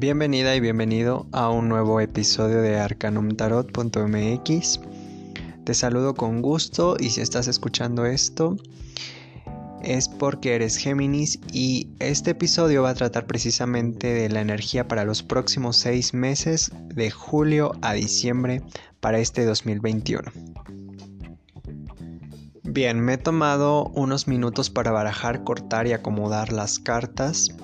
Bienvenida y bienvenido a un nuevo episodio de arcanumtarot.mx. Te saludo con gusto y si estás escuchando esto es porque eres Géminis y este episodio va a tratar precisamente de la energía para los próximos seis meses de julio a diciembre para este 2021. Bien, me he tomado unos minutos para barajar, cortar y acomodar las cartas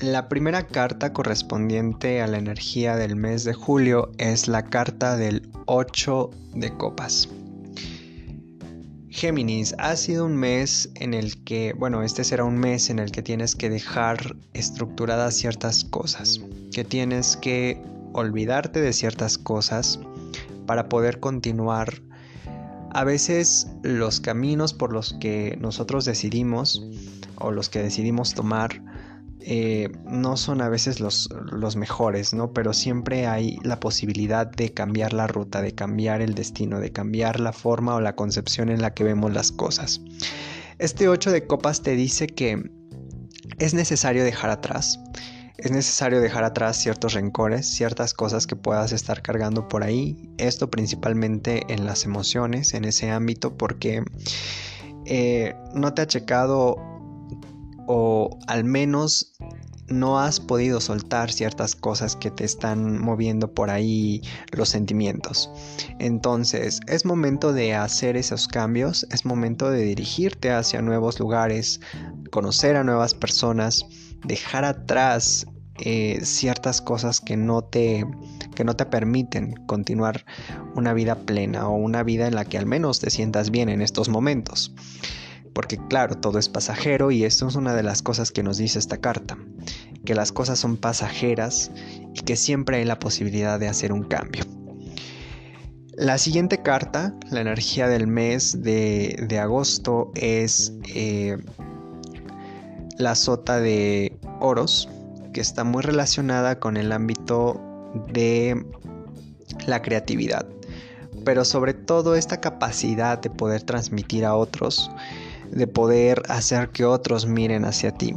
la primera carta correspondiente a la energía del mes de julio es la carta del 8 de copas. Géminis, ha sido un mes en el que, bueno, este será un mes en el que tienes que dejar estructuradas ciertas cosas, que tienes que olvidarte de ciertas cosas para poder continuar. A veces los caminos por los que nosotros decidimos o los que decidimos tomar eh, no son a veces los, los, mejores, ¿no? Pero siempre hay la posibilidad de cambiar la ruta, de cambiar el destino, de cambiar la forma o la concepción en la que vemos las cosas. Este 8 de copas te dice que es necesario dejar atrás. Es necesario dejar atrás ciertos rencores, ciertas cosas que puedas estar cargando por ahí. Esto principalmente en las emociones, en ese ámbito, porque eh, no te ha checado o al menos no has podido soltar ciertas cosas que te están moviendo por ahí los sentimientos. Entonces es momento de hacer esos cambios, es momento de dirigirte hacia nuevos lugares, conocer a nuevas personas, dejar atrás eh, ciertas cosas que no te que no te permiten continuar una vida plena o una vida en la que al menos te sientas bien en estos momentos porque claro, todo es pasajero y esto es una de las cosas que nos dice esta carta, que las cosas son pasajeras y que siempre hay la posibilidad de hacer un cambio. La siguiente carta, la energía del mes de, agosto, es eh, la sota de oros, que está muy relacionada con el ámbito de la creatividad, pero sobre todo esta capacidad de poder transmitir a otros de poder hacer que otros miren hacia ti,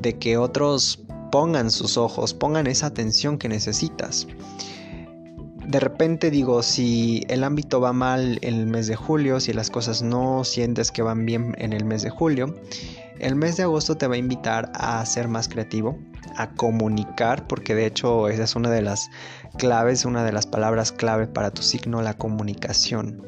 de que otros pongan sus ojos, pongan esa atención que necesitas. De repente digo, si el ámbito va mal en el mes de julio, si las cosas no sientes que van bien en el mes de julio, el mes de agosto te va a invitar a ser más creativo, a comunicar, porque de hecho esa es una de las claves, una de las palabras clave para tu signo, la comunicación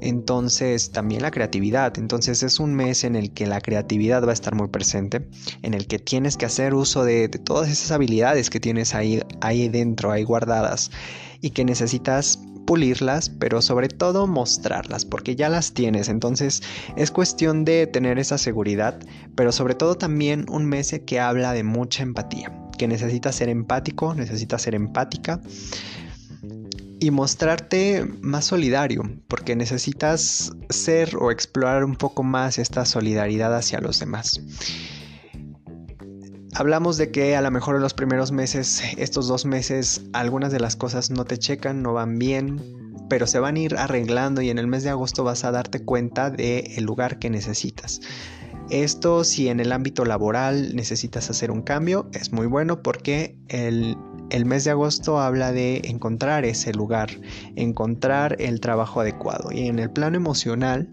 entonces también la creatividad. Entonces es un mes en el que la creatividad va a estar muy presente, en el que tienes que hacer uso de, todas esas habilidades que tienes ahí, ahí dentro, ahí guardadas y que necesitas pulirlas, pero sobre todo mostrarlas, porque ya las tienes. Entonces es cuestión de tener esa seguridad, pero sobre todo también un mes que habla de mucha empatía, que necesitas ser empático, necesitas ser empática y mostrarte más solidario, porque necesitas ser o explorar un poco más esta solidaridad hacia los demás. Hablamos de que a lo mejor en los primeros meses, estos dos meses, algunas de las cosas no te checan, no van bien, pero se van a ir arreglando y en el mes de agosto vas a darte cuenta del lugar que necesitas. Esto si en el ámbito laboral necesitas hacer un cambio es muy bueno porque el, mes de agosto habla de encontrar ese lugar, encontrar el trabajo adecuado y en el plano emocional,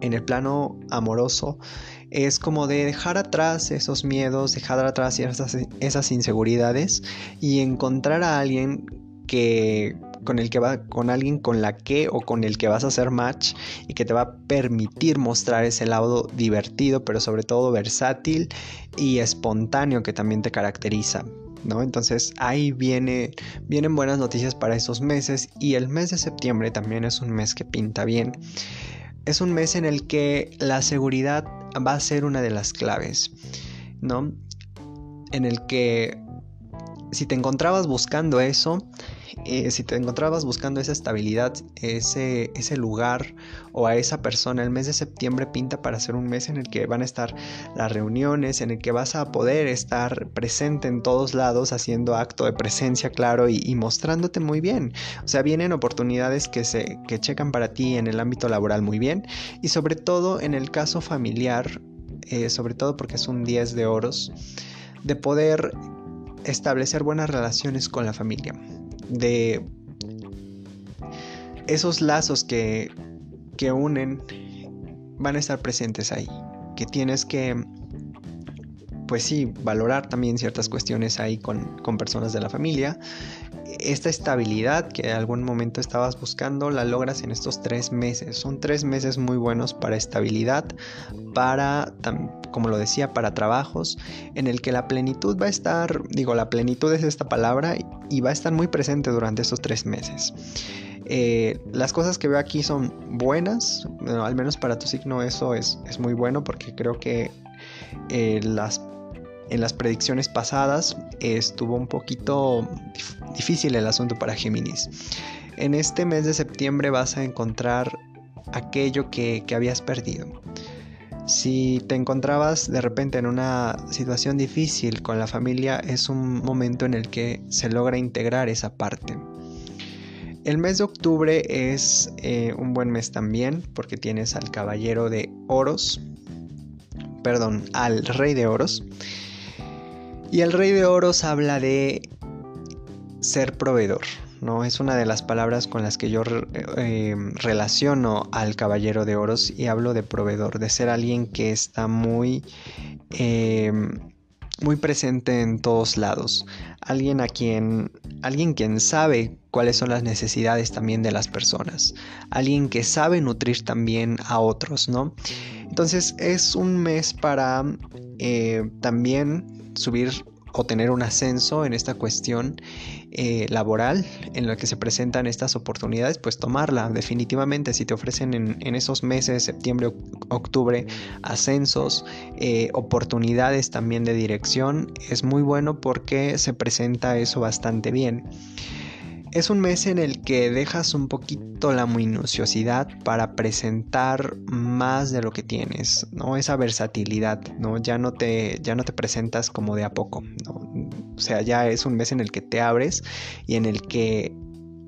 en el plano amoroso, es como de dejar atrás esos miedos, dejar atrás esas, esas inseguridades y encontrar a alguien que con el que va con alguien con la que o con el que vas a hacer match y que te va a permitir mostrar ese lado divertido, pero sobre todo versátil y espontáneo que también te caracteriza. ¿No? Entonces ahí viene, vienen buenas noticias para esos meses y el mes de septiembre también es un mes que pinta bien. Es un mes en el que la seguridad va a ser una de las claves, ¿no? En el que si te encontrabas buscando eso, eh, si te encontrabas buscando esa estabilidad, ese, ese lugar o a esa persona, el mes de septiembre pinta para ser un mes en el que van a estar las reuniones, en el que vas a poder estar presente en todos lados, haciendo acto de presencia, claro, y, mostrándote muy bien. O sea, vienen oportunidades que se que checan para ti en el ámbito laboral muy bien y sobre todo en el caso familiar, eh, sobre todo porque es un 10 de oros, de poder establecer buenas relaciones con la familia, de esos lazos que, que unen van a estar presentes ahí, que tienes que pues sí, valorar también ciertas cuestiones ahí con, con, personas de la familia. Esta estabilidad que en algún momento estabas buscando la logras en estos tres meses. Son tres meses muy buenos para estabilidad, para, como lo decía, para trabajos en el que la plenitud va a estar, digo, la plenitud es esta palabra y va a estar muy presente durante estos tres meses. Eh, las cosas que veo aquí son buenas, al menos para tu signo eso es, es muy bueno porque creo que eh, las en las predicciones pasadas estuvo un poquito difícil el asunto para Géminis. En este mes de septiembre vas a encontrar aquello que, habías perdido. Si te encontrabas de repente en una situación difícil con la familia, es un momento en el que se logra integrar esa parte. El mes de octubre es eh, un buen mes también porque tienes al caballero de oros, perdón, al rey de oros y el rey de oros habla de ser proveedor, ¿no? Es una de las palabras con las que yo eh, relaciono al caballero de oros y hablo de proveedor, de ser alguien que está muy, em, muy presente en todos lados, alguien a quien, alguien quien sabe cuáles son las necesidades también de las personas, alguien que sabe nutrir también a otros, ¿no? Entonces es un mes para eh, también subir o tener un ascenso en esta cuestión eh, laboral en la que se presentan estas oportunidades, pues tomarla definitivamente. Si te ofrecen en, esos meses, septiembre, octubre, ascensos, eh, oportunidades también de dirección, es muy bueno porque se presenta eso bastante bien. Es un mes en el que dejas un poquito la minuciosidad para presentar más de lo que tienes, ¿no? Esa versatilidad, ¿no? Ya no te, ya no te presentas como de a poco, O sea, ya es un mes en el que te abres y en el que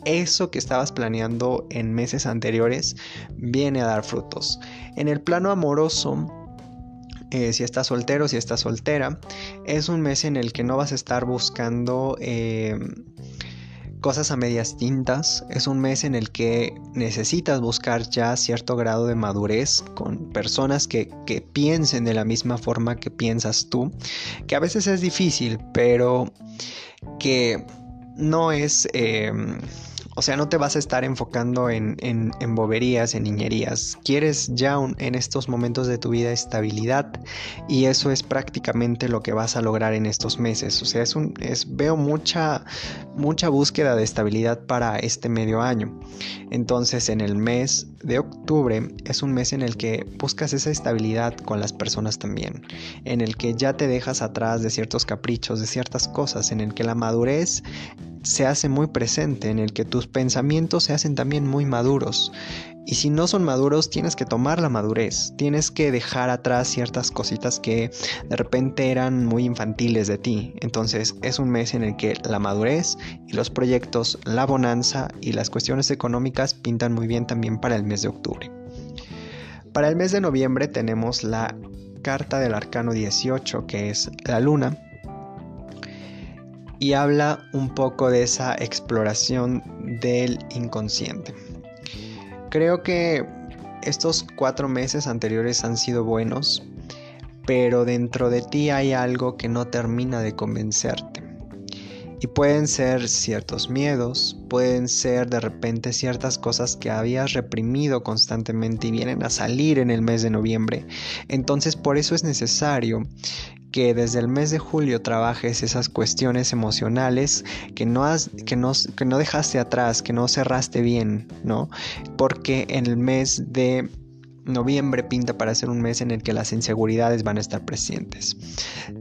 eso que estabas planeando en meses anteriores viene a dar frutos. En el plano amoroso, eh, si estás soltero, si estás soltera, es un mes en el que no vas a estar buscando eh, cosas a medias tintas. Es un mes en el que necesitas buscar ya cierto grado de madurez con personas que, piensen de la misma forma que piensas tú. Que a veces es difícil, pero que no es... Em, o sea, no te vas a estar enfocando en, boberías, en niñerías. Quieres ya en estos momentos de tu vida estabilidad y eso es prácticamente lo que vas a lograr en estos meses. O sea, es un, es, veo mucha, mucha búsqueda de estabilidad para este medio año. Entonces, en el mes de octubre es un mes en el que buscas esa estabilidad con las personas también, en el que ya te dejas atrás de ciertos caprichos, de ciertas cosas, en el que la madurez se hace muy presente, en el que tus pensamientos se hacen también muy maduros. Y si no son maduros, tienes que tomar la madurez, tienes que dejar atrás ciertas cositas que de repente eran muy infantiles de ti. Entonces es un mes en el que la madurez y los proyectos, la bonanza y las cuestiones económicas pintan muy bien también para el mes de octubre. Para el mes de noviembre tenemos la carta del arcano 18, que es la luna, y habla un poco de esa exploración del inconsciente. Creo que estos cuatro meses anteriores han sido buenos, pero dentro de ti hay algo que no termina de convencerte. Y pueden ser ciertos miedos, pueden ser de repente ciertas cosas que habías reprimido constantemente y vienen a salir en el mes de noviembre. Entonces por eso es necesario que desde el mes de julio trabajes esas cuestiones emocionales que no, has, que no, que no dejaste atrás, que no cerraste bien, ¿no? Porque en el mes de noviembre pinta para ser un mes en el que las inseguridades van a estar presentes.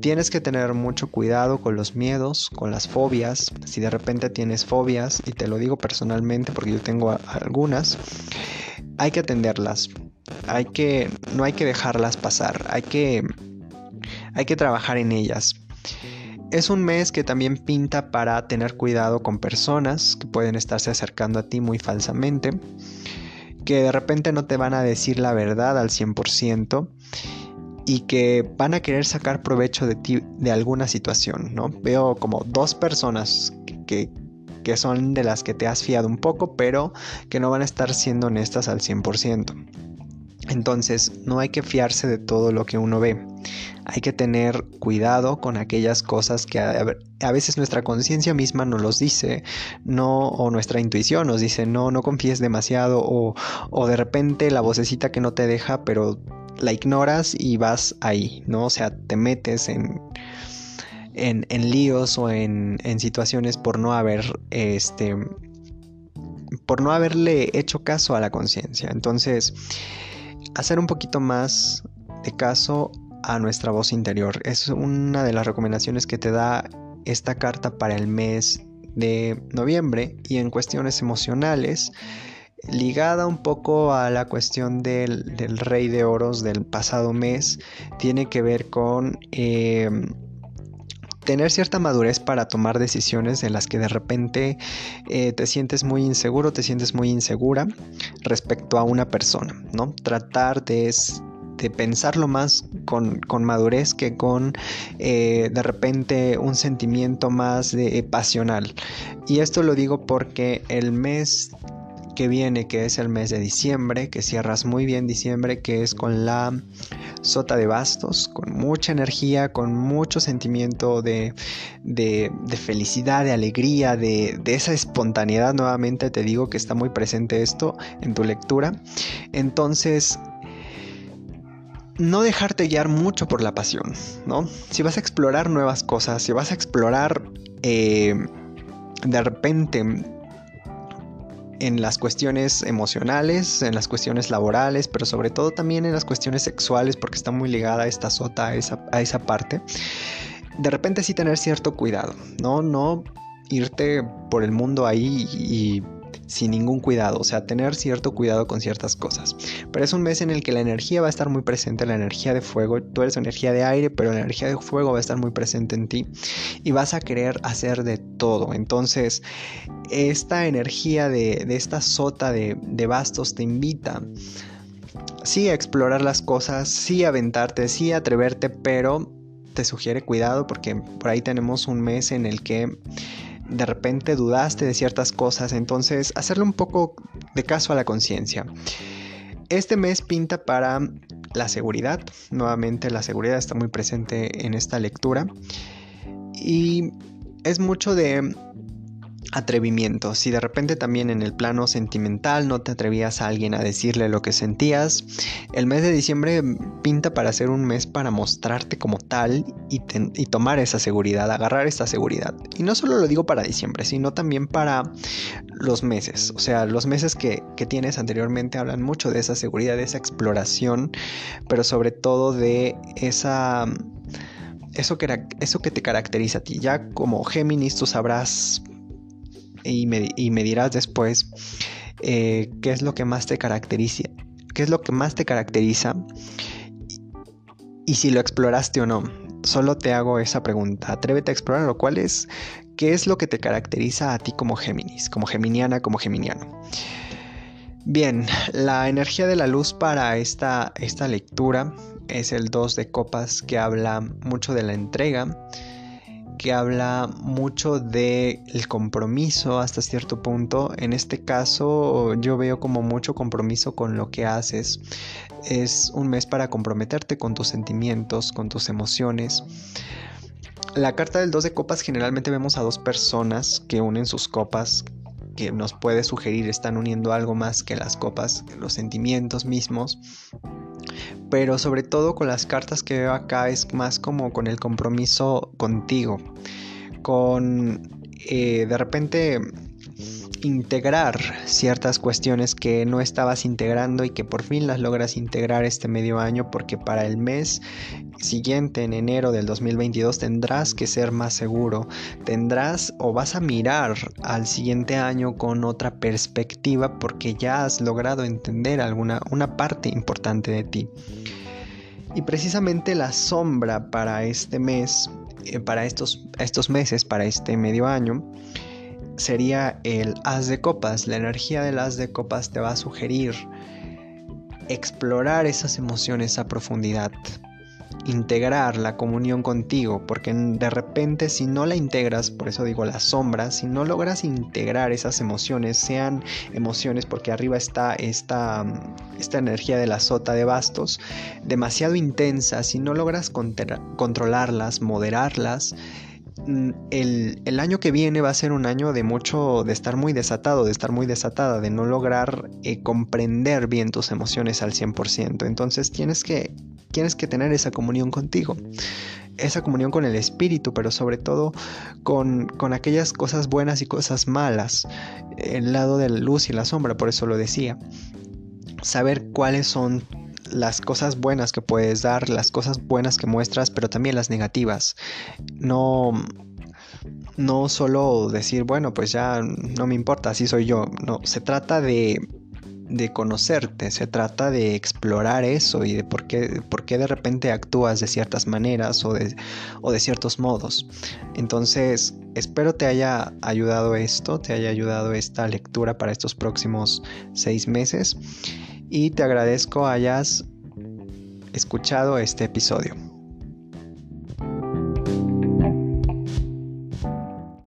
Tienes que tener mucho cuidado con los miedos, con las fobias. Si de repente tienes fobias, y te lo digo personalmente porque yo tengo algunas, hay que atenderlas. Hay que, no hay que dejarlas pasar. Hay que hay que trabajar en ellas. Es un mes que también pinta para tener cuidado con personas que pueden estarse acercando a ti muy falsamente, que de repente no te van a decir la verdad al 100% y que van a querer sacar provecho de ti de alguna situación, ¿no? Veo como dos personas que, que son de las que te has fiado un poco, pero que no van a estar siendo honestas al 100%. Entonces, no hay que fiarse de todo lo que uno ve. Hay que tener cuidado con aquellas cosas que a, veces nuestra conciencia misma nos los dice, no, o nuestra intuición nos dice, no, no confíes demasiado, o, o de repente la vocecita que no te deja, pero la ignoras y vas ahí, ¿no? O sea, te metes en, en, en líos o en, en, situaciones por no haber, este, por no haberle hecho caso a la conciencia. Entonces, hacer un poquito más de caso a nuestra voz interior. Es una de las recomendaciones que te da esta carta para el mes de noviembre y en cuestiones emocionales ligada un poco a la cuestión del, rey de oros del pasado mes tiene que ver con eh, tener cierta madurez para tomar decisiones en las que de repente eh, te sientes muy inseguro, te sientes muy insegura respecto a una persona, ¿no? Tratar de, de pensarlo más con, madurez que con eh, de repente un sentimiento más de, pasional. Y esto lo digo porque el mes que viene, que es el mes de diciembre, que cierras muy bien diciembre, que es con la sota de bastos, con mucha energía, con mucho sentimiento de, de, felicidad, de alegría, de, de, esa espontaneidad. Nuevamente te digo que está muy presente esto en tu lectura. Entonces, no dejarte guiar mucho por la pasión, ¿no? Si vas a explorar nuevas cosas, si vas a explorar eh, de repente en las cuestiones emocionales, en las cuestiones laborales, pero sobre todo también en las cuestiones sexuales, porque está muy ligada esta sota a esa, a esa parte. De repente sí tener cierto cuidado, ¿no? No irte por el mundo ahí y sin ningún cuidado, o sea, tener cierto cuidado con ciertas cosas. Pero es un mes en el que la energía va a estar muy presente, la energía de fuego, tú eres energía de aire, pero la energía de fuego va a estar muy presente en ti y vas a querer hacer de todo. Entonces, esta energía de, esta sota de, de bastos te invita sí a explorar las cosas, sí a aventarte, sí a atreverte, pero te sugiere cuidado porque por ahí tenemos un mes en el que de repente dudaste de ciertas cosas, entonces hacerle un poco de caso a la conciencia. Este mes pinta para la seguridad, nuevamente la seguridad está muy presente en esta lectura y es mucho de atrevimiento. Si de repente también en el plano sentimental no te atrevías a alguien a decirle lo que sentías, el mes de diciembre pinta para ser un mes para mostrarte como tal y, tomar esa seguridad, agarrar esa seguridad. Y no solo lo digo para diciembre, sino también para los meses. O sea, los meses que, tienes anteriormente hablan mucho de esa seguridad, de esa exploración, pero sobre todo de esa eso que, eso que te caracteriza a ti. Ya como Géminis tú sabrás y me, dirás después eh, qué es lo que más te caracteriza, qué es lo que más te caracteriza y si lo exploraste o no. Solo te hago esa pregunta. Atrévete a explorar lo cual es qué es lo que te caracteriza a ti como Géminis, como geminiana, como geminiano. Bien, la energía de la luz para esta, esta lectura es el 2 de copas que habla mucho de la entrega, que habla mucho del el compromiso hasta cierto punto. En este caso yo veo como mucho compromiso con lo que haces. Es un mes para comprometerte con tus sentimientos, con tus emociones. La carta del 2 de copas generalmente vemos a dos personas que unen sus copas, que nos puede sugerir están uniendo algo más que las copas, los sentimientos mismos. Pero sobre todo con las cartas que veo acá es más como con el compromiso contigo, con eh, de repente integrar ciertas cuestiones que no estabas integrando y que por fin las logras integrar este medio año porque para el mes siguiente en enero del 2022 tendrás que ser más seguro, tendrás o vas a mirar al siguiente año con otra perspectiva porque ya has logrado entender alguna una parte importante de ti. Y precisamente la sombra para este mes, eh, para estos, estos meses, para este medio año, sería el as de copas. La energía del as de copas te va a sugerir explorar esas emociones a profundidad. integrar la comunión contigo, porque de repente si no la integras, por eso digo la sombra, si no logras integrar esas emociones, sean emociones, porque arriba está esta, esta energía de la sota de bastos, demasiado intensa, si no logras controlarlas, moderarlas, mm, el, el, año que viene va a ser un año de mucho, de estar muy desatado, de estar muy desatada, de no lograr eh, comprender bien tus emociones al 100%. Entonces tienes que tienes que tener esa comunión contigo, esa comunión con el espíritu, pero sobre todo con, con aquellas cosas buenas y cosas malas, el lado de la luz y la sombra, por eso lo decía. Saber cuáles son las cosas buenas que puedes dar, las cosas buenas que muestras, pero también las negativas. No no solo decir, bueno, pues ya no me importa, así soy yo. No, se trata de de conocerte, se trata de explorar eso y de por qué, por qué de repente actúas de ciertas maneras o de, o de ciertos modos. Entonces, espero te haya ayudado esto, te haya ayudado esta lectura para estos próximos seis meses y te agradezco hayas escuchado este episodio.